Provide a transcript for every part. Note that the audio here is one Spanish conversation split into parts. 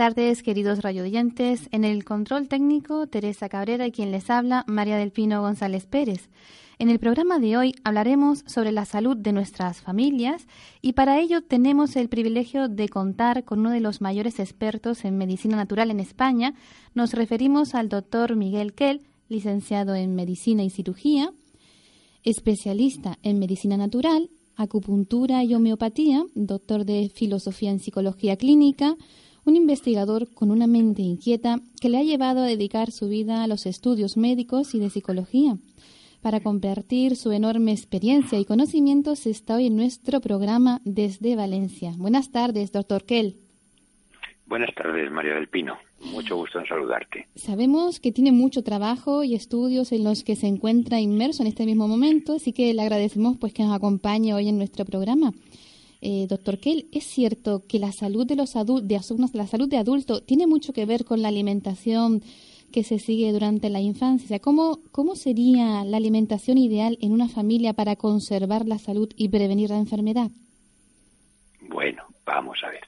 Tardes, queridos radioyentes. En el control técnico, Teresa Cabrera y quien les habla, María del Pino González Pérez. En el programa de hoy hablaremos sobre la salud de nuestras familias y para ello tenemos el privilegio de contar con uno de los mayores expertos en medicina natural en España. Nos referimos al doctor Miguel Kell, licenciado en medicina y cirugía, especialista en medicina natural, acupuntura y homeopatía, doctor de filosofía en psicología clínica, un investigador con una mente inquieta que le ha llevado a dedicar su vida a los estudios médicos y de psicología. Para compartir su enorme experiencia y conocimientos está hoy en nuestro programa desde Valencia. Buenas tardes, doctor Kell. Buenas tardes, María del Pino. Mucho gusto en saludarte. Sabemos que tiene mucho trabajo y estudios en los que se encuentra inmerso en este mismo momento, así que le agradecemos pues que nos acompañe hoy en nuestro programa. Eh, doctor Kell, ¿es cierto que la salud de los adultos, la salud de adulto, tiene mucho que ver con la alimentación que se sigue durante la infancia? ¿Cómo, ¿Cómo sería la alimentación ideal en una familia para conservar la salud y prevenir la enfermedad? Bueno, vamos a ver.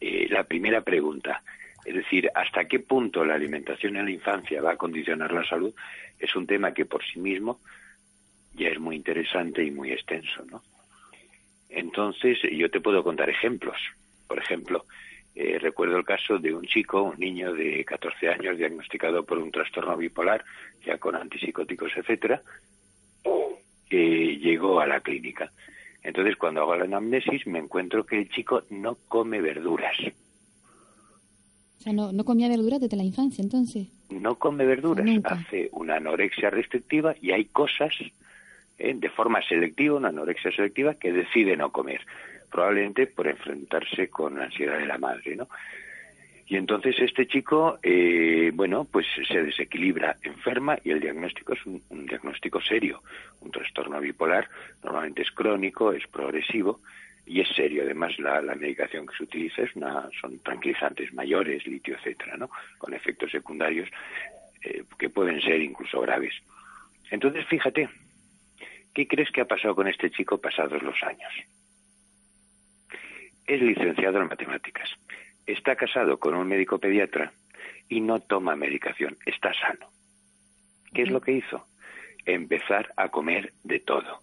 Eh, la primera pregunta, es decir, ¿hasta qué punto la alimentación en la infancia va a condicionar la salud? Es un tema que por sí mismo ya es muy interesante y muy extenso, ¿no? Entonces, yo te puedo contar ejemplos. Por ejemplo, eh, recuerdo el caso de un chico, un niño de 14 años diagnosticado por un trastorno bipolar, ya con antipsicóticos, etcétera, que llegó a la clínica. Entonces, cuando hago la anamnesis, me encuentro que el chico no come verduras. O sea, no, no comía verduras desde la infancia, entonces. No come verduras, hace una anorexia restrictiva y hay cosas ¿eh? de forma selectiva, una anorexia selectiva, que decide no comer, probablemente por enfrentarse con la ansiedad de la madre, ¿no? Y entonces este chico, eh, bueno, pues se desequilibra, enferma y el diagnóstico es un, diagnóstico serio. Un trastorno bipolar normalmente es crónico, es progresivo y es serio. Además, la, medicación que se utiliza es una, son tranquilizantes mayores, litio, etcétera, ¿no? Con efectos secundarios eh, que pueden ser incluso graves. Entonces, fíjate, ¿Qué crees que ha pasado con este chico pasados los años? Es licenciado en matemáticas, está casado con un médico pediatra y no toma medicación, está sano. ¿Qué es lo que hizo? Empezar a comer de todo.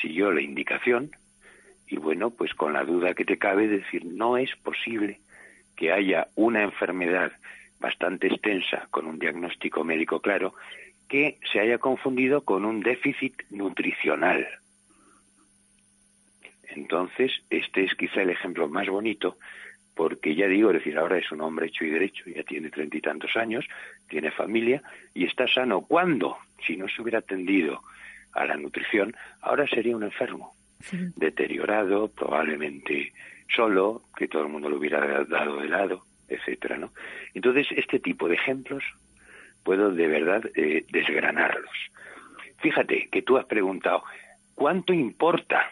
Siguió la indicación y bueno, pues con la duda que te cabe decir, no es posible que haya una enfermedad bastante extensa con un diagnóstico médico claro que se haya confundido con un déficit nutricional. Entonces, este es quizá el ejemplo más bonito, porque ya digo, es decir, ahora es un hombre hecho y derecho, ya tiene treinta y tantos años, tiene familia y está sano. ¿Cuándo? Si no se hubiera atendido a la nutrición, ahora sería un enfermo, deteriorado, probablemente solo, que todo el mundo lo hubiera dado de lado, etcétera, ¿no? Entonces, este tipo de ejemplos puedo de verdad eh, desgranarlos. Fíjate que tú has preguntado, ¿cuánto importa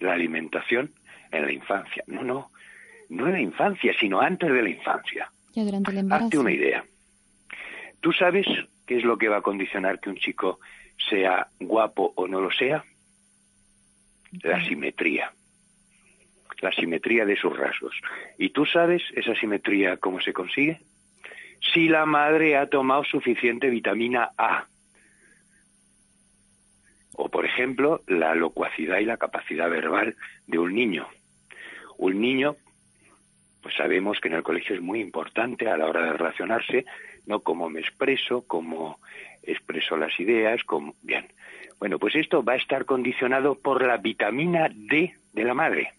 la alimentación en la infancia? No, no, no en la infancia, sino antes de la infancia. Ya durante el embarazo. Hazte una idea. ¿Tú sabes qué es lo que va a condicionar que un chico sea guapo o no lo sea? La simetría. La simetría de sus rasgos. ¿Y tú sabes esa simetría cómo se consigue? Si la madre ha tomado suficiente vitamina A. O, por ejemplo, la locuacidad y la capacidad verbal de un niño. Un niño, pues sabemos que en el colegio es muy importante a la hora de relacionarse, no cómo me expreso, cómo expreso las ideas, como bien. Bueno, pues esto va a estar condicionado por la vitamina D de la madre,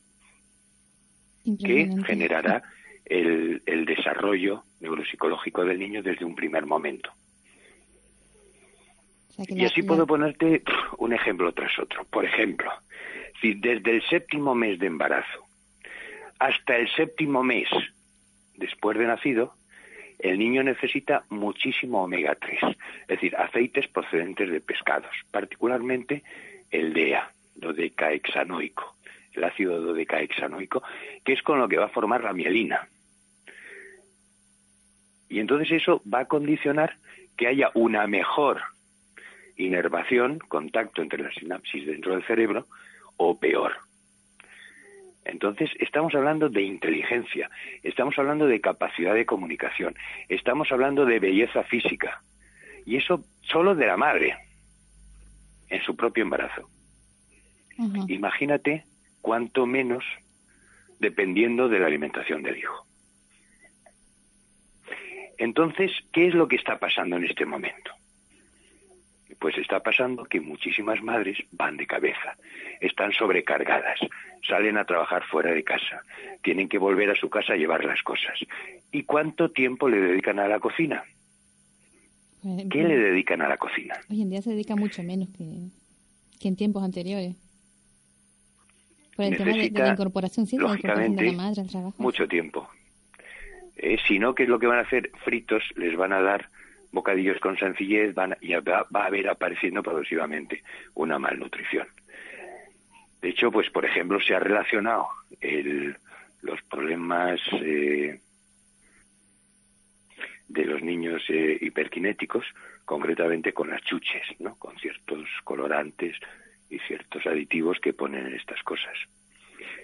que generará el, el desarrollo neuropsicológico del niño desde un primer momento. y así puedo ponerte un ejemplo tras otro. Por ejemplo, si desde el séptimo mes de embarazo hasta el séptimo mes después de nacido, el niño necesita muchísimo omega 3, es decir, aceites procedentes de pescados, particularmente el DEA, dodecahexanoico, el ácido dodecahexanoico, que es con lo que va a formar la mielina. Y entonces eso va a condicionar que haya una mejor inervación, contacto entre la sinapsis dentro del cerebro, o peor. Entonces, estamos hablando de inteligencia, estamos hablando de capacidad de comunicación, estamos hablando de belleza física. Y eso solo de la madre, en su propio embarazo. Imagínate cuánto menos dependiendo de la alimentación del hijo. Entonces, ¿qué es lo que está pasando en este momento? Pues está pasando que muchísimas madres van de cabeza, están sobrecargadas, salen a trabajar fuera de casa, tienen que volver a su casa a llevar las cosas. ¿Y cuánto tiempo le dedican a la cocina? ¿Qué le dedican a la cocina? Hoy en día se dedica mucho menos que, en tiempos anteriores. Por el tema de, la incorporación, sí, lógicamente, de la madre al trabajo. Mucho tiempo. Eh, si no, ¿qué es lo que van a hacer? Fritos les van a dar bocadillos con sencillez, van, y va, a haber apareciendo progresivamente una malnutrición. De hecho, pues por ejemplo, se ha relacionado los problemas eh, de los niños eh, hiperkinéticos, concretamente con las chuches, ¿no? Con ciertos colorantes y ciertos aditivos que ponen en estas cosas.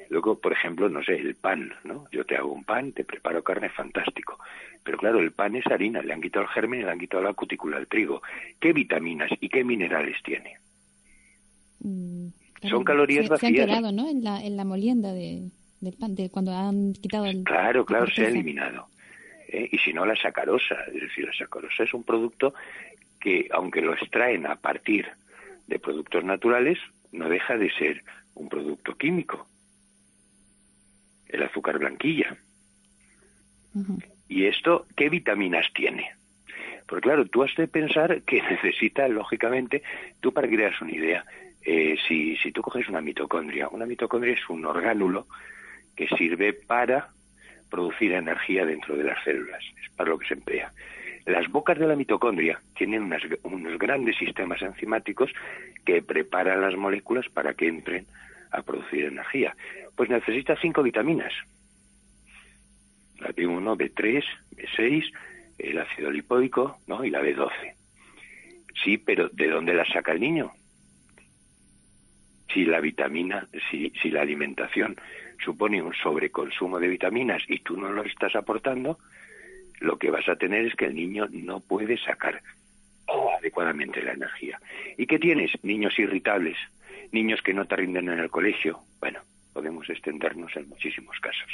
Luego, por ejemplo, no sé, el pan, ¿no? Yo te hago un pan, te preparo carne, fantástico. Pero claro, el pan es harina, le han quitado el germen y le han quitado la cutícula al trigo. ¿Qué vitaminas y qué minerales tiene? Mm, Son calorías vacías. Se han quedado, ¿no? En la, en la molienda de, del pan, de cuando han quitado el... Claro, claro, se ha eliminado. ¿eh? Y si no, la sacarosa. Es decir, la sacarosa es un producto que, aunque lo extraen a partir de productos naturales, no deja de ser un producto químico el azúcar blanquilla. ¿Y esto qué vitaminas tiene? Porque claro, tú has de pensar que necesita, lógicamente, tú para que una idea, eh, si, si tú coges una mitocondria, una mitocondria es un orgánulo que sirve para producir energía dentro de las células, es para lo que se emplea. Las bocas de la mitocondria tienen unos grandes sistemas enzimáticos que preparan las moléculas para que entren a producir energía. Pues necesita cinco vitaminas. La B1, B3, B6, el ácido lipódico ¿no? y la B12. Sí, pero ¿de dónde la saca el niño? Si la vitamina, si, si la alimentación supone un sobreconsumo de vitaminas y tú no lo estás aportando, lo que vas a tener es que el niño no puede sacar adecuadamente la energía. ¿Y qué tienes? Niños irritables, niños que no te rinden en el colegio. Bueno, podemos extendernos en muchísimos casos.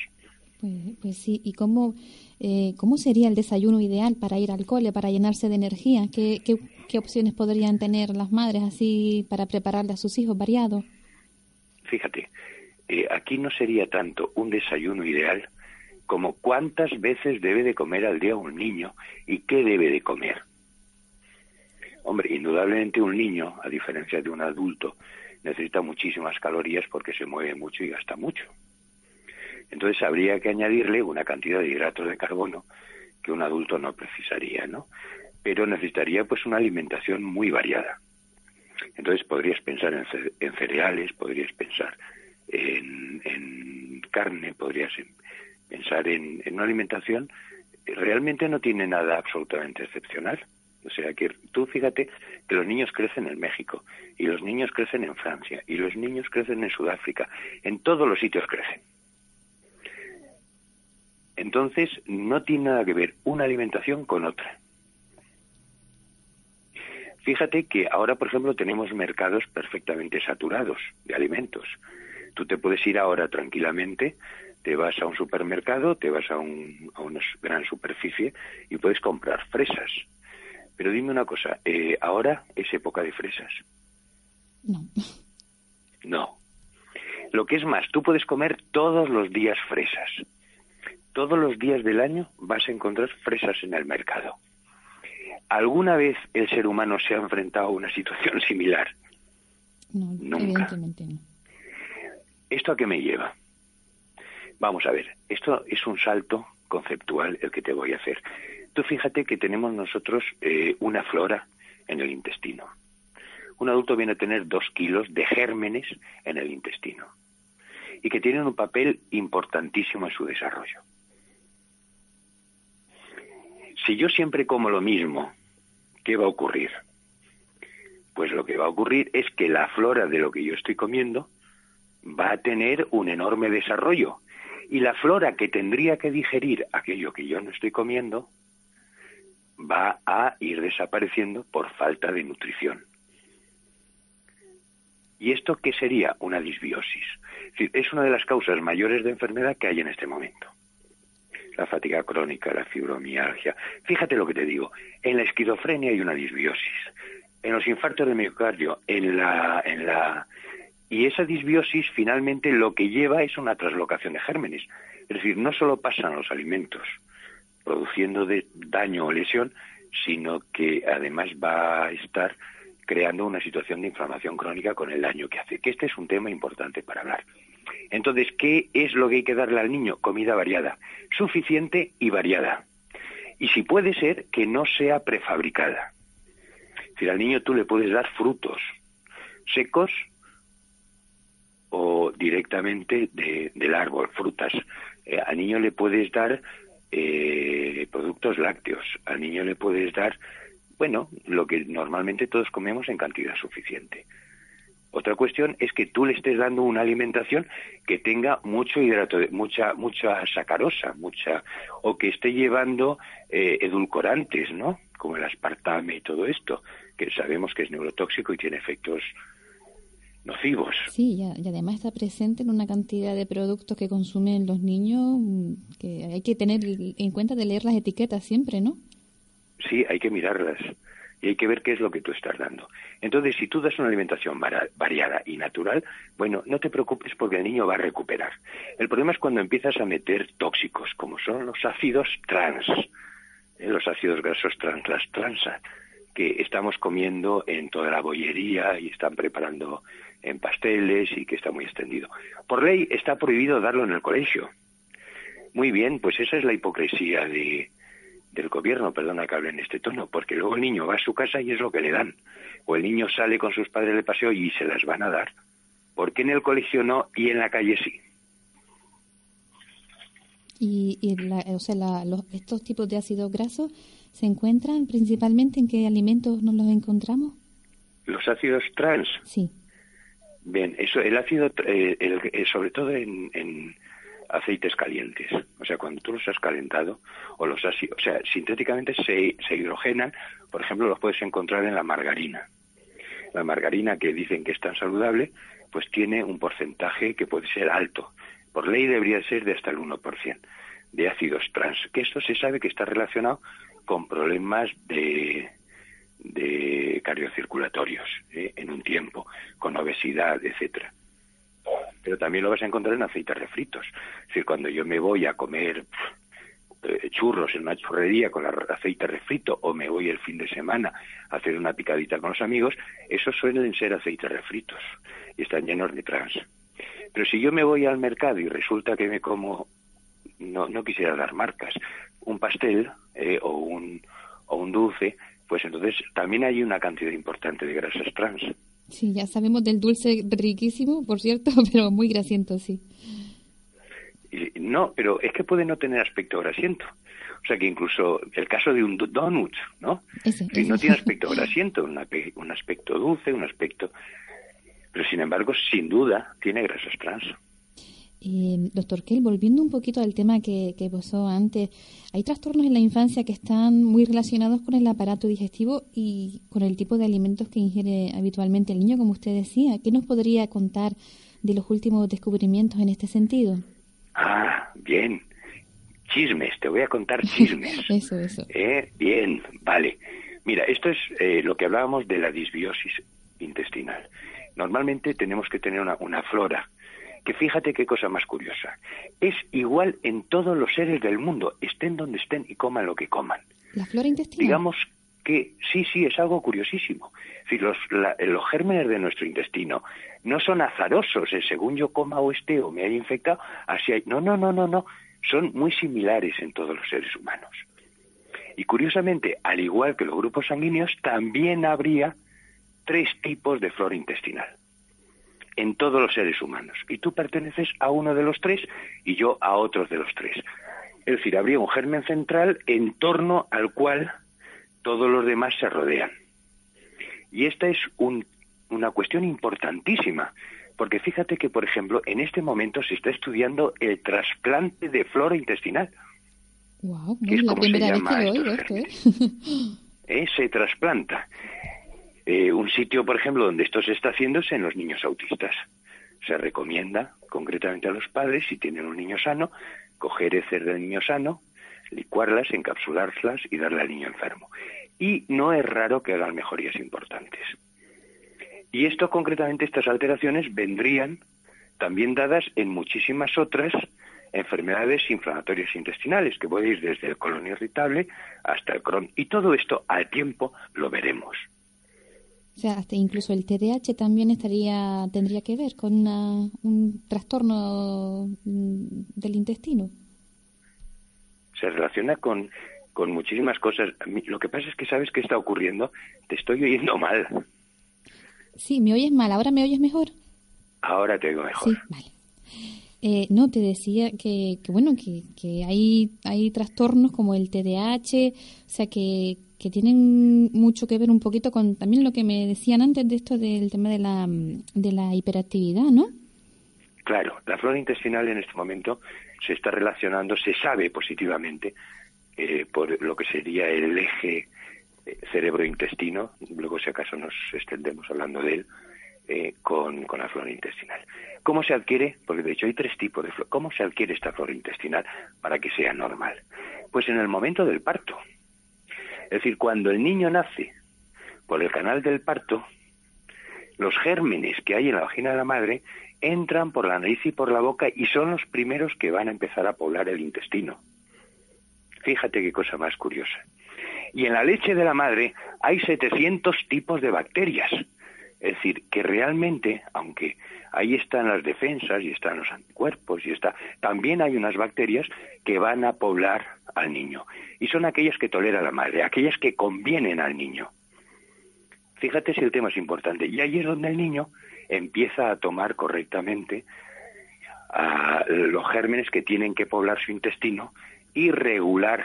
Pues, pues sí, ¿y cómo, eh, cómo sería el desayuno ideal para ir al cole, para llenarse de energía? ¿Qué, qué, opciones podrían tener las madres así para prepararle a sus hijos variado? Fíjate, eh, aquí no sería tanto un desayuno ideal como cuántas veces debe de comer al día un niño y qué debe de comer. Hombre, indudablemente un niño, a diferencia de un adulto, necesita muchísimas calorías porque se mueve mucho y gasta mucho. Entonces habría que añadirle una cantidad de hidratos de carbono que un adulto no precisaría, ¿no? Pero necesitaría pues una alimentación muy variada. Entonces podrías pensar en, cereales, podrías pensar en, carne, podrías Pensar en, una alimentación realmente no tiene nada absolutamente excepcional. O sea que tú fíjate que los niños crecen en México y los niños crecen en Francia y los niños crecen en Sudáfrica. En todos los sitios crecen. Entonces no tiene nada que ver una alimentación con otra. Fíjate que ahora, por ejemplo, tenemos mercados perfectamente saturados de alimentos. Tú te puedes ir ahora tranquilamente, te vas a un supermercado, te vas a, un, a una gran superficie y puedes comprar fresas. Pero dime una cosa, eh, ¿ahora es época de fresas? No. No. Lo que es más, tú puedes comer todos los días fresas. Todos los días del año vas a encontrar fresas en el mercado. ¿Alguna vez el ser humano se ha enfrentado a una situación similar? No, evidentemente no. ¿Esto a qué me lleva? Vamos a ver, esto es un salto conceptual el que te voy a hacer. Tú fíjate que tenemos nosotros eh, una flora en el intestino. Un adulto viene a tener dos kilos de gérmenes en el intestino y que tienen un papel importantísimo en su desarrollo. Si yo siempre como lo mismo, ¿qué va a ocurrir? Pues lo que va a ocurrir es que la flora de lo que yo estoy comiendo va a tener un enorme desarrollo y la flora que tendría que digerir aquello que yo no estoy comiendo va a ir desapareciendo por falta de nutrición. ¿Y esto qué sería? Una disbiosis. Es una de las causas mayores de enfermedad que hay en este momento la fatiga crónica, la fibromialgia. Fíjate lo que te digo, en la esquizofrenia hay una disbiosis, en los infartos de miocardio, en la, en la y esa disbiosis finalmente lo que lleva es una traslocación de gérmenes. Es decir, no solo pasan los alimentos produciendo de daño o lesión, sino que además va a estar creando una situación de inflamación crónica con el daño que hace. Que este es un tema importante para hablar. Entonces, ¿qué es lo que hay que darle al niño? Comida variada, suficiente y variada. Y si puede ser, que no sea prefabricada. Es decir, al niño tú le puedes dar frutos secos o directamente del árbol, frutas. Eh, al niño le puedes dar eh, productos lácteos, al niño le puedes dar, bueno, lo que normalmente todos comemos en cantidad suficiente. Otra cuestión es que tú le estés dando una alimentación que tenga mucho hidrato, mucha mucha sacarosa, mucha o que esté llevando eh, edulcorantes, ¿no? Como el aspartame y todo esto, que sabemos que es neurotóxico y tiene efectos nocivos. Sí, y además está presente en una cantidad de productos que consumen los niños mm, que hay que tener en cuenta de leer las etiquetas siempre, ¿no? Sí, hay que mirarlas y hay que ver qué es lo que tú estás dando. Entonces, si tú das una alimentación variada y natural, bueno, no te preocupes porque el niño va a recuperar. El problema es cuando empiezas a meter tóxicos, como son los ácidos trans, eh, los ácidos grasos trans, las transas, que estamos comiendo en toda la bollería y están preparando en pasteles y que está muy extendido. Por ley está prohibido darlo en el colegio. Muy bien, pues esa es la hipocresía de, del gobierno, perdona que hable en este tono, porque luego el niño va a su casa y es lo que le dan. O el niño sale con sus padres de paseo y se las van a dar. ¿Por qué en el colegio no y en la calle sí? Y, o sea, estos tipos de ácidos grasos se encuentran principalmente en qué alimentos nos los encontramos? Los ácidos trans. Sí. Bien, eso, el ácido, eh, eh, sobre todo en, aceites calientes. O sea, cuando tú los has calentado o los has, o sea, sintéticamente se, se hidrogenan, por ejemplo, los puedes encontrar en la margarina. La margarina que dicen que es tan saludable, pues tiene un porcentaje que puede ser alto. Por ley debería ser de hasta el 1% de ácidos trans, que esto se sabe que está relacionado con problemas de, de cardiocirculatorios ¿eh? en un tiempo, con obesidad, etcétera pero también lo vas a encontrar en aceites refritos. Es decir, cuando yo me voy a comer eh, churros en una churrería con aceite refrito o me voy el fin de semana a hacer una picadita con los amigos, esos suelen ser aceites refritos y están llenos de trans. Pero si yo me voy al mercado y resulta que me como, no, no quisiera dar marcas, un pastel eh, o, un, o un dulce, pues entonces también hay una cantidad importante de grasas trans. Sí, ya sabemos del dulce riquísimo, por cierto, pero muy grasiento, sí. no, pero es que puede no tener aspecto grasiento. O sea que incluso el caso de un donut, ¿no? no tiene aspecto grasiento, un aspecto dulce, un aspecto... Pero sin embargo, sin duda, tiene grasas trans. Eh, doctor Kell, volviendo un poquito al tema que, que posó antes, hay trastornos en la infancia que están muy relacionados con el aparato digestivo y con el tipo de alimentos que ingiere habitualmente el niño, como usted decía. ¿Qué nos podría contar de los últimos descubrimientos en este sentido? Ah, bien. Chismes, te voy a contar chismes. eso, eso. Eh, bien, vale. Mira, esto es eh, lo que hablábamos de la disbiosis intestinal. Normalmente tenemos que tener una, una flora que fíjate qué cosa más curiosa. Es igual en todos los seres del mundo, estén donde estén y coman lo que coman. La flora intestinal. Digamos que sí, sí, es algo curiosísimo. Si los, los gérmenes de nuestro intestino no son azarosos, eh, según yo coma o esté o me haya infectado, así hay. No, no, no, no, no. Son muy similares en todos los seres humanos. Y curiosamente, al igual que los grupos sanguíneos, también habría tres tipos de flora intestinal en todos los seres humanos. Y tú perteneces a uno de los tres y yo a otros de los tres. Es decir, habría un germen central en torno al cual todos los demás se rodean. Y esta es una cuestión importantísima, porque fíjate que, por ejemplo, en este momento se está estudiando el trasplante de flora intestinal. Wow, que es la primera vez que lo oigo esto, ¿eh? ¿eh? Se trasplanta. Eh, un sitio, por ejemplo, donde esto se está haciendo es en los niños autistas. Se recomienda concretamente a los padres, si tienen un niño sano, coger heces del niño sano, licuarlas, encapsularlas y darle al niño enfermo. Y no es raro que hagan mejorías importantes. Y esto concretamente, estas alteraciones vendrían también dadas en muchísimas otras enfermedades inflamatorias intestinales, que ir desde el colon irritable hasta el Crohn. Y todo esto al tiempo lo veremos. O sea, hasta incluso el TDAH también estaría tendría que ver con un trastorno mm, del intestino. Se relaciona con, con muchísimas cosas. Lo que pasa es que sabes qué está ocurriendo. Te estoy oyendo mal. Sí, me oyes mal. ¿Ahora me oyes mejor? Ahora te oigo mejor. Sí, vale. Eh, no, te decía que, que bueno, que, que hay, hay trastornos como el TDAH, o sea, que, que tienen mucho que ver un poquito con también lo que me decían antes de esto del tema de la, de la hiperactividad, ¿no? Claro, la flora intestinal en este momento se está relacionando, se sabe positivamente, eh, por lo que sería el eje eh, cerebro-intestino, luego si acaso nos extendemos hablando de él, eh, con, con, la flora intestinal. ¿Cómo se adquiere? Porque de hecho hay tres tipos de flora. ¿Cómo se adquiere esta flora intestinal para que sea normal? Pues en el momento del parto. Es decir, cuando el niño nace por el canal del parto, los gérmenes que hay en la vagina de la madre entran por la nariz y por la boca y son los primeros que van a empezar a poblar el intestino. Fíjate qué cosa más curiosa. Y en la leche de la madre hay 700 tipos de bacterias. Es decir, que realmente, aunque ahí están las defensas y están los anticuerpos y está, también hay unas bacterias que van a poblar al niño. Y son aquellas que tolera la madre, aquellas que convienen al niño. Fíjate si el tema es importante. Y ahí es donde el niño empieza a tomar correctamente los gérmenes que tienen que poblar su intestino y regular.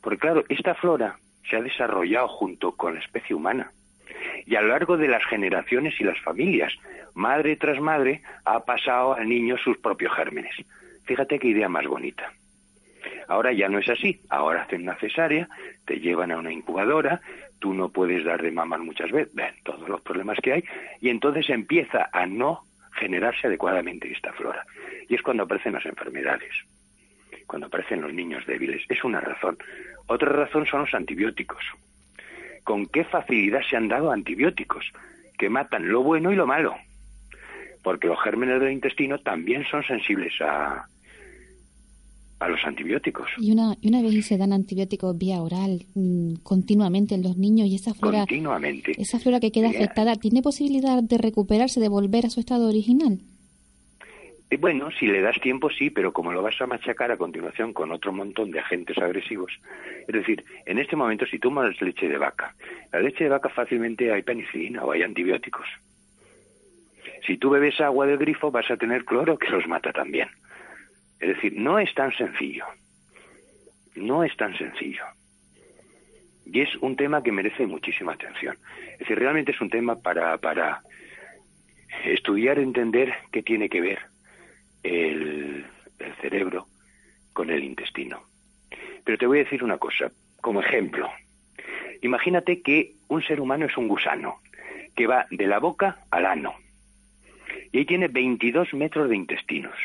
Porque claro, esta flora se ha desarrollado junto con la especie humana. Y a lo largo de las generaciones y las familias, madre tras madre, ha pasado al niño sus propios gérmenes. Fíjate qué idea más bonita. Ahora ya no es así. Ahora hacen una cesárea, te llevan a una incubadora, tú no puedes dar de mamar muchas veces, ven todos los problemas que hay, y entonces empieza a no generarse adecuadamente esta flora. Y es cuando aparecen las enfermedades, cuando aparecen los niños débiles. Es una razón. Otra razón son los antibióticos. ¿Con qué facilidad se han dado antibióticos? Que matan lo bueno y lo malo. Porque los gérmenes del intestino también son sensibles a, a los antibióticos. Y una, y una vez se dan antibióticos vía oral mm, continuamente en los niños y esa flora, continuamente. esa flora que queda afectada, ¿tiene posibilidad de recuperarse, de volver a su estado original? Eh, bueno, si le das tiempo sí, pero como lo vas a machacar a continuación con otro montón de agentes agresivos, es decir, en este momento si tomas leche de vaca, la leche de vaca fácilmente hay penicilina o hay antibióticos. Si tú bebes agua del grifo vas a tener cloro que los mata también. Es decir, no es tan sencillo. No es tan sencillo. Y es un tema que merece muchísima atención. Es decir, realmente es un tema para, para estudiar, entender qué tiene que ver el, cerebro con el intestino. Pero te voy a decir una cosa, como ejemplo. Imagínate que un ser humano es un gusano que va de la boca al ano. Y ahí tiene 22 metros de intestinos,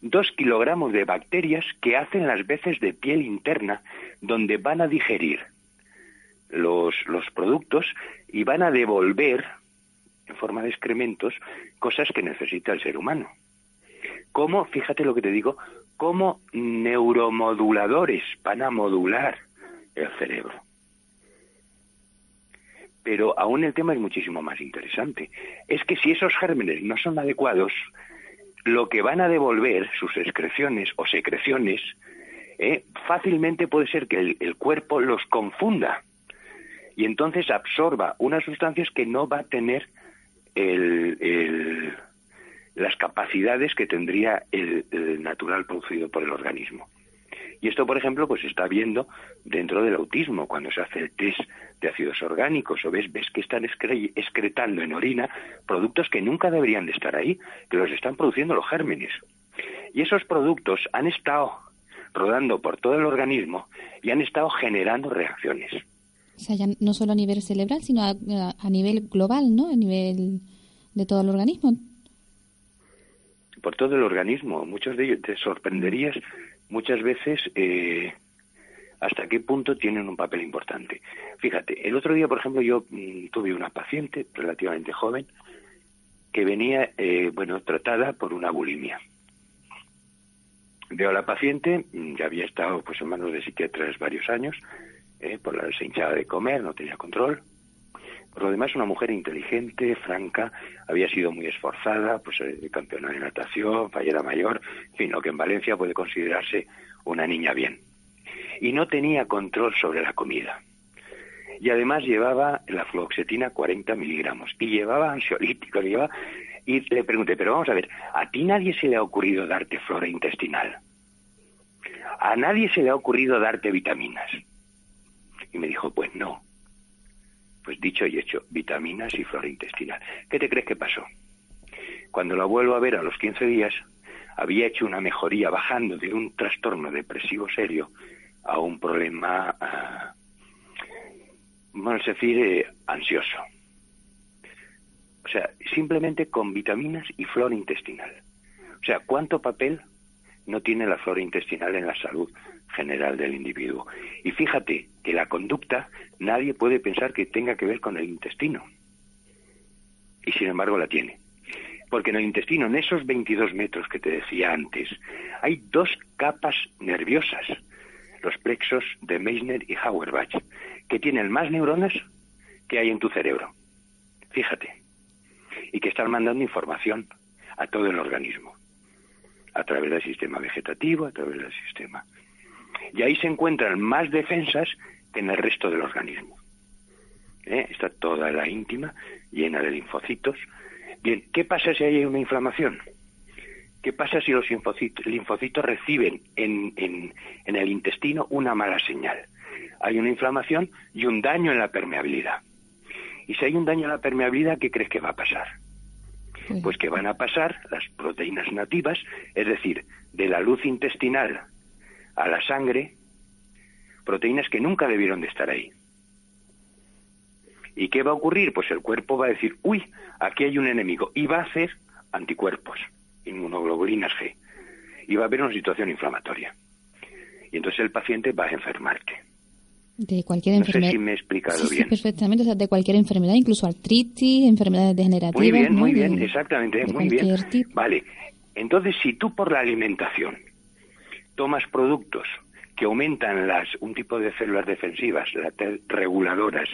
dos kilogramos de bacterias que hacen las veces de piel interna, donde van a digerir los, los productos y van a devolver en forma de excrementos cosas que necesita el ser humano. Como, fíjate lo que te digo, como neuromoduladores van a modular el cerebro. Pero aún el tema es muchísimo más interesante. Es que si esos gérmenes no son adecuados, lo que van a devolver, sus excreciones o secreciones, eh, fácilmente puede ser que el, cuerpo los confunda y entonces absorba unas sustancias que no va a tener las capacidades que tendría el, natural producido por el organismo. Y esto, por ejemplo, pues se está viendo dentro del autismo, cuando se hace el test de ácidos orgánicos, o ves, ves que están excretando en orina productos que nunca deberían de estar ahí, que los están produciendo los gérmenes. Y esos productos han estado rodando por todo el organismo y han estado generando reacciones. O sea, ya no solo a nivel cerebral, sino a, nivel global, ¿no? A nivel de todo el organismo. Por todo el organismo. Muchos de ellos te sorprenderías muchas veces eh, hasta qué punto tienen un papel importante. Fíjate, el otro día, por ejemplo, yo mm, tuve una paciente relativamente joven que venía, eh, bueno, tratada por una bulimia. Veo a la paciente, mm, ya había estado pues en manos de psiquiatras varios años, eh, por la se de comer, no tenía control. Por lo demás, una mujer inteligente, franca, había sido muy esforzada, pues eh, campeona de natación, fallera mayor, en fin, lo que en Valencia puede considerarse una niña bien. Y no tenía control sobre la comida. Y además llevaba la fluoxetina 40 miligramos. Y llevaba ansiolíticos, llevaba... Y le pregunté, pero vamos a ver, ¿a ti nadie se le ha ocurrido darte flora intestinal? ¿A nadie se le ha ocurrido darte vitaminas? Y me dijo, pues no. Pues dicho y hecho, vitaminas y flora intestinal. ¿Qué te crees que pasó? Cuando la vuelvo a ver a los 15 días, había hecho una mejoría bajando de un trastorno depresivo serio a un problema, ah, vamos a decir, eh, ansioso. O sea, simplemente con vitaminas y flora intestinal. O sea, ¿cuánto papel no tiene la flora intestinal en la salud general del individuo. Y fíjate que la conducta nadie puede pensar que tenga que ver con el intestino. Y sin embargo la tiene. Porque en el intestino, en esos 22 metros que te decía antes, hay dos capas nerviosas, los plexos de Meissner y Auerbach, que tienen más neuronas que hay en tu cerebro. Fíjate. Y que están mandando información a todo el organismo a través del sistema vegetativo, a través del sistema. Y ahí se encuentran más defensas que en el resto del organismo. ¿Eh? Está toda la íntima llena de linfocitos. Bien, ¿qué pasa si hay una inflamación? ¿Qué pasa si los linfocitos, reciben en, en, en el intestino una mala señal? Hay una inflamación y un daño en la permeabilidad. Y si hay un daño en la permeabilidad, ¿qué crees que va a pasar? Pues que van a pasar las proteínas nativas, es decir, de la luz intestinal a la sangre, proteínas que nunca debieron de estar ahí. ¿Y qué va a ocurrir? Pues el cuerpo va a decir, uy, aquí hay un enemigo, y va a hacer anticuerpos, inmunoglobulinas G, y va a haber una situación inflamatoria. Y entonces el paciente va a enfermarte. De cualquier enfermedad. No sé si me he explicado bien. Sí, perfectamente. O sea, de cualquier enfermedad, incluso artritis, enfermedades degenerativas. Muy bien, muy bien, exactamente, muy bien. Vale. Entonces, si tú por la alimentación tomas productos que aumentan las, un tipo de células defensivas, las reguladoras,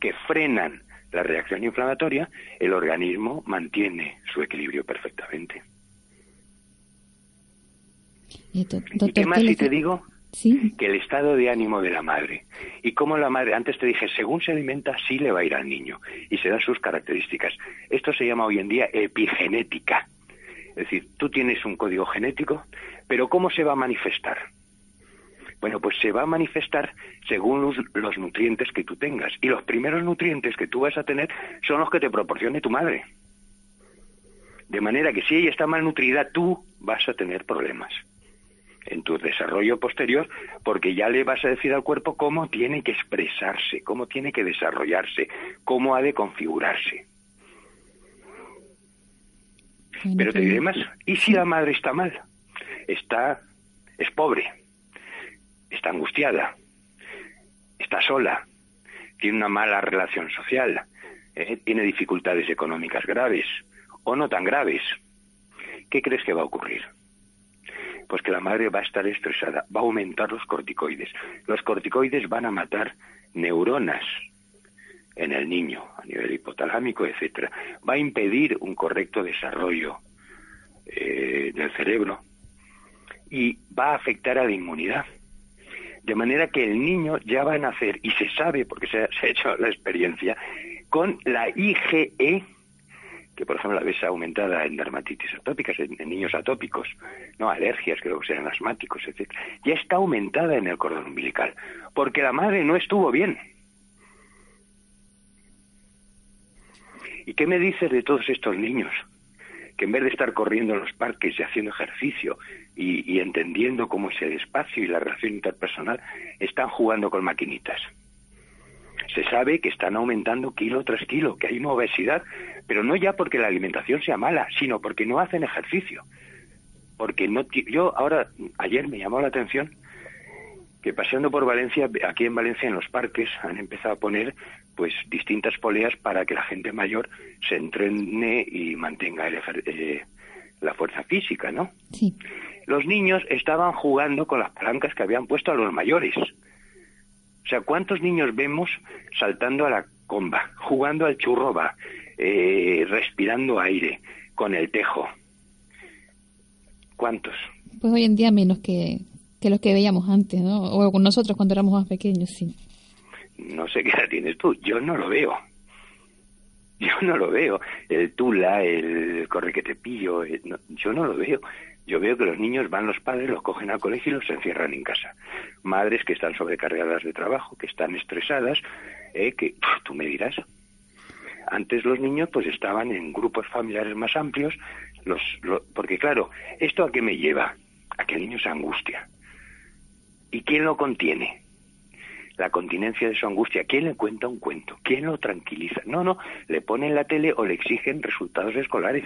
que frenan la reacción inflamatoria, el organismo mantiene su equilibrio perfectamente. ¿Y, qué más si te digo? que el estado de ánimo de la madre. Y cómo la madre, antes te dije, según se alimenta, sí le va a ir al niño y se dan sus características. Esto se llama hoy en día epigenética. Es decir, tú tienes un código genético, Pero ¿cómo se va a manifestar? Bueno, pues se va a manifestar según los, nutrientes que tú tengas. Y los primeros nutrientes que tú vas a tener son los que te proporcione tu madre. De manera que si ella está malnutrida, tú vas a tener problemas en tu desarrollo posterior, porque ya le vas a decir al cuerpo cómo tiene que expresarse, cómo tiene que desarrollarse, cómo ha de configurarse. Pero te diré más, ¿y si la madre está mal? Está, es pobre, está angustiada, está sola, tiene una mala relación social, eh, tiene dificultades económicas graves o no tan graves. ¿Qué crees que va a ocurrir? Pues que la madre va a estar estresada, va a aumentar los corticoides. Los corticoides van a matar neuronas en el niño a nivel hipotalámico, etcétera. Va a impedir un correcto desarrollo eh, del cerebro y va a afectar a la inmunidad. De manera que el niño ya va a nacer, y se sabe, porque se ha, hecho la experiencia, con la IgE, que por ejemplo la ves aumentada en dermatitis atópicas, en, niños atópicos, no alergias, creo que sean asmáticos, etc. Ya está aumentada en el cordón umbilical, porque la madre no estuvo bien. ¿Y qué me dices de todos estos niños? que en vez de estar corriendo en los parques y haciendo ejercicio y, entendiendo cómo es el espacio y la relación interpersonal, están jugando con maquinitas. Se sabe que están aumentando kilo tras kilo, que hay una obesidad, pero no ya porque la alimentación sea mala, sino porque no hacen ejercicio. Porque no, yo ahora, ayer me llamó la atención que paseando por Valencia, aquí en Valencia en los parques han empezado a poner pues distintas poleas para que la gente mayor se entrene y mantenga eh, la fuerza física, ¿no? Sí. Los niños estaban jugando con las palancas que habían puesto a los mayores. O sea, ¿cuántos niños vemos saltando a la comba, jugando al churroba, eh, respirando aire con el tejo? ¿Cuántos? Pues hoy en día menos que, que los que veíamos antes, ¿no? O con nosotros cuando éramos más pequeños, sí no sé qué edad tienes tú, yo no lo veo. Yo no lo veo. El tula, el corre que te pillo, eh, yo no lo veo. Yo veo que los niños van los padres, los cogen al colegio y los encierran en casa. Madres que están sobrecargadas de trabajo, que están estresadas, eh, que tú me dirás. Antes los niños pues estaban en grupos familiares más amplios, los, porque claro, ¿esto a qué me lleva? A que el niño se angustia. ¿Y quién lo contiene? la continencia de su angustia. ¿Quién le cuenta un cuento? ¿Quién lo tranquiliza? No, no, le ponen la tele o le exigen resultados escolares.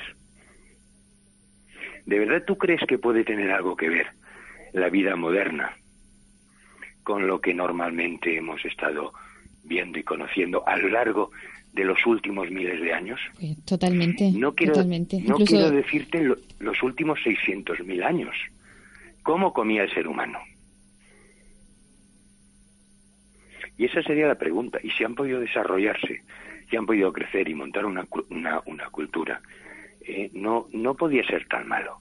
¿De verdad tú crees que puede tener algo que ver la vida moderna con lo que normalmente hemos estado viendo y conociendo a lo largo de los últimos miles de años? Totalmente. No quiero, No quiero decirte los últimos 600.000 años. ¿Cómo comía el ser humano? Y esa sería la pregunta. Y si han podido desarrollarse, si han podido crecer y montar una, una, cultura, eh, no, no podía ser tan malo.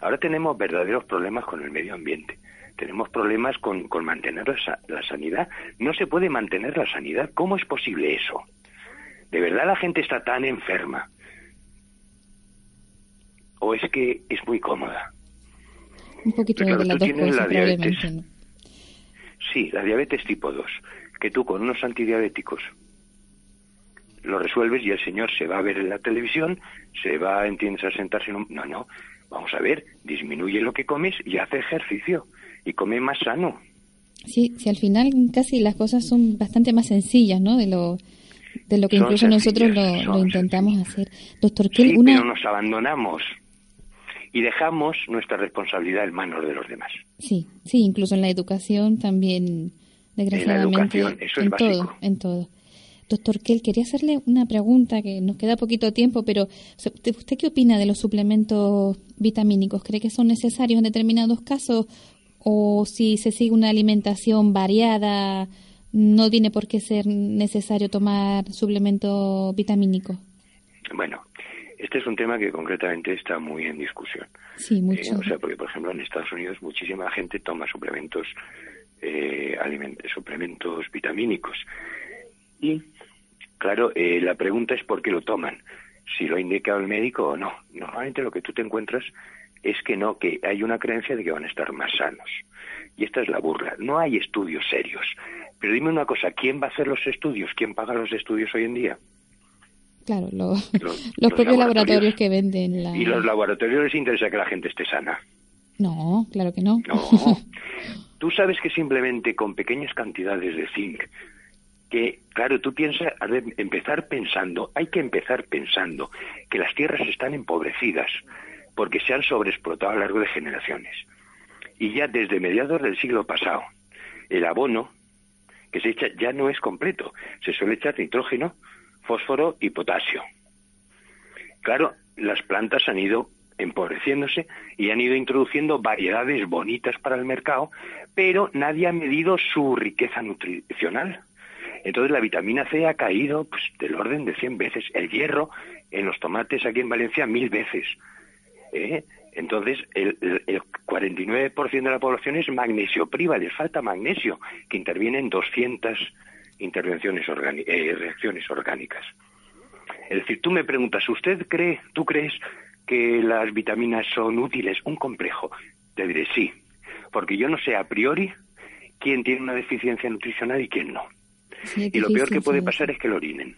Ahora tenemos verdaderos problemas con el medio ambiente. Tenemos problemas con, con mantener la, la sanidad. No se puede mantener la sanidad. ¿Cómo es posible eso? ¿De verdad la gente está tan enferma? ¿O es que es muy cómoda? Un poquito de las dos cosas, probablemente. Sí, la diabetes tipo 2, que tú con unos antidiabéticos lo resuelves y el señor se va a ver en la televisión, se va, entiendes, a sentarse en un... No, no, vamos a ver, disminuye lo que comes y hace ejercicio y come más sano. Sí, sí, al final casi las cosas son bastante más sencillas, ¿no? De lo, de lo que incluso nosotros lo, intentamos hacer. Doctor ¿qué sí, pero nos abandonamos y dejamos nuestra responsabilidad en manos de los demás. Sí, sí, incluso en la educación también, desgraciadamente. En, eso es todo, en todo. Doctor Kell, quería hacerle una pregunta que nos queda poquito tiempo, pero ¿usted qué opina de los suplementos vitamínicos? ¿Cree que son necesarios en determinados casos o si se sigue una alimentación variada, no tiene por qué ser necesario tomar suplementos vitamínicos? Bueno, este es un tema que concretamente está muy en discusión. Sí, mucho. Eh, o sea, porque por ejemplo en Estados Unidos muchísima gente toma suplementos, eh, suplementos vitamínicos. Y claro, eh, la pregunta es por qué lo toman, si lo ha indicado el médico o no. Normalmente lo que tú te encuentras es que no, que hay una creencia de que van a estar más sanos. Y esta es la burla. No hay estudios serios. Pero dime una cosa, ¿quién va a hacer los estudios? ¿Quién paga los estudios hoy en día? Claro, los, propios laboratorios, que venden la... Y los laboratorios les interesa que la gente esté sana. No, claro que no. No. Tú sabes que simplemente con pequeñas cantidades de zinc, que, claro, tú piensas, empezar pensando, hay que empezar pensando que las tierras están empobrecidas porque se han sobreexplotado a lo largo de generaciones. Y ya desde mediados del siglo pasado, el abono que se echa ya no es completo. Se suele echar nitrógeno, fósforo y potasio. Claro, las plantas han ido empobreciéndose y han ido introduciendo variedades bonitas para el mercado, pero nadie ha medido su riqueza nutricional. Entonces la vitamina C ha caído pues, del orden de 100 veces, el hierro en los tomates aquí en Valencia mil veces. ¿eh? Entonces el, el 49% de la población es magnesio priva, les falta magnesio, que interviene en 200 intervenciones eh, reacciones orgánicas. Es decir, tú me preguntas, ¿usted cree, tú crees que las vitaminas son útiles? Un complejo. Te diré sí, porque yo no sé a priori quién tiene una deficiencia nutricional y quién no. Y lo peor que puede pasar es que lo orinen.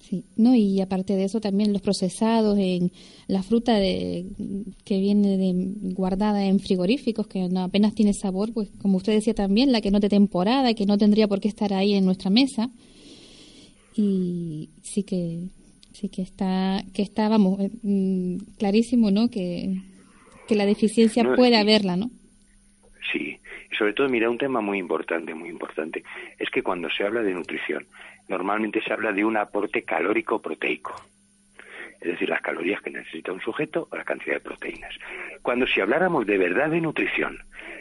Sí, no, y aparte de eso también los procesados en la fruta de, que viene de, guardada en frigoríficos que no apenas tiene sabor, pues como usted decía también, la que no de temporada, que no tendría por qué estar ahí en nuestra mesa. Y sí que sí que está que está vamos eh, mm, clarísimo, ¿no? Que, que la deficiencia puede haberla, ¿no? Sí, sobre todo mira un tema muy importante, muy importante, es que cuando se habla de nutrición normalmente se habla de un aporte calórico proteico, es decir, las calorías que necesita un sujeto o la cantidad de proteínas. Cuando si habláramos de verdad de nutrición,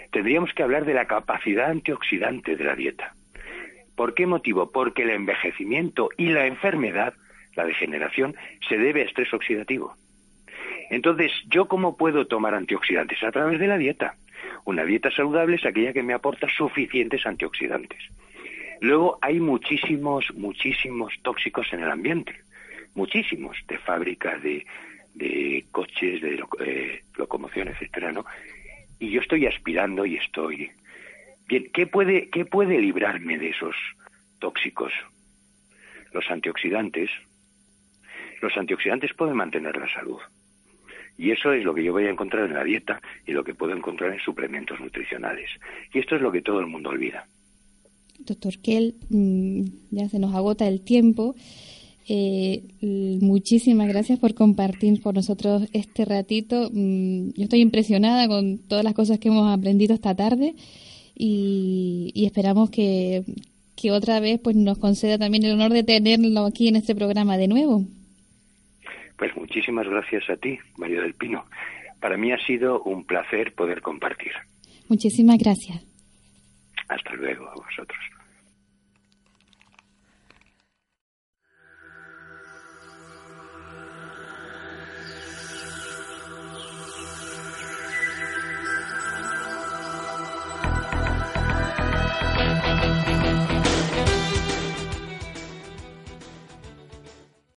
tendríamos que hablar de la capacidad antioxidante de la dieta. ¿Por qué motivo? Porque el envejecimiento y la enfermedad, la degeneración, se debe a estrés oxidativo. Entonces, ¿yo cómo puedo tomar antioxidantes? A través de la dieta. Una dieta saludable es aquella que me aporta suficientes antioxidantes. Luego hay muchísimos, muchísimos tóxicos en el ambiente, muchísimos, de fábricas, de, de coches, de eh, locomoción, etcétera, ¿no? Y yo estoy aspirando y estoy... Bien, ¿qué puede, ¿qué puede librarme de esos tóxicos? Los antioxidantes. Los antioxidantes pueden mantener la salud. Y eso es lo que yo voy a encontrar en la dieta y lo que puedo encontrar en suplementos nutricionales. Y esto es lo que todo el mundo olvida doctor Kell, mm, ya se nos agota el tiempo. Eh, muchísimas gracias por compartir con nosotros este ratito. Mm, yo estoy impresionada con todas las cosas que hemos aprendido esta tarde y, esperamos que, que, otra vez pues nos conceda también el honor de tenerlo aquí en este programa de nuevo. Pues muchísimas gracias a ti, María del Pino. Para mí ha sido un placer poder compartir. Muchísimas gracias. Hasta luego a vosotros.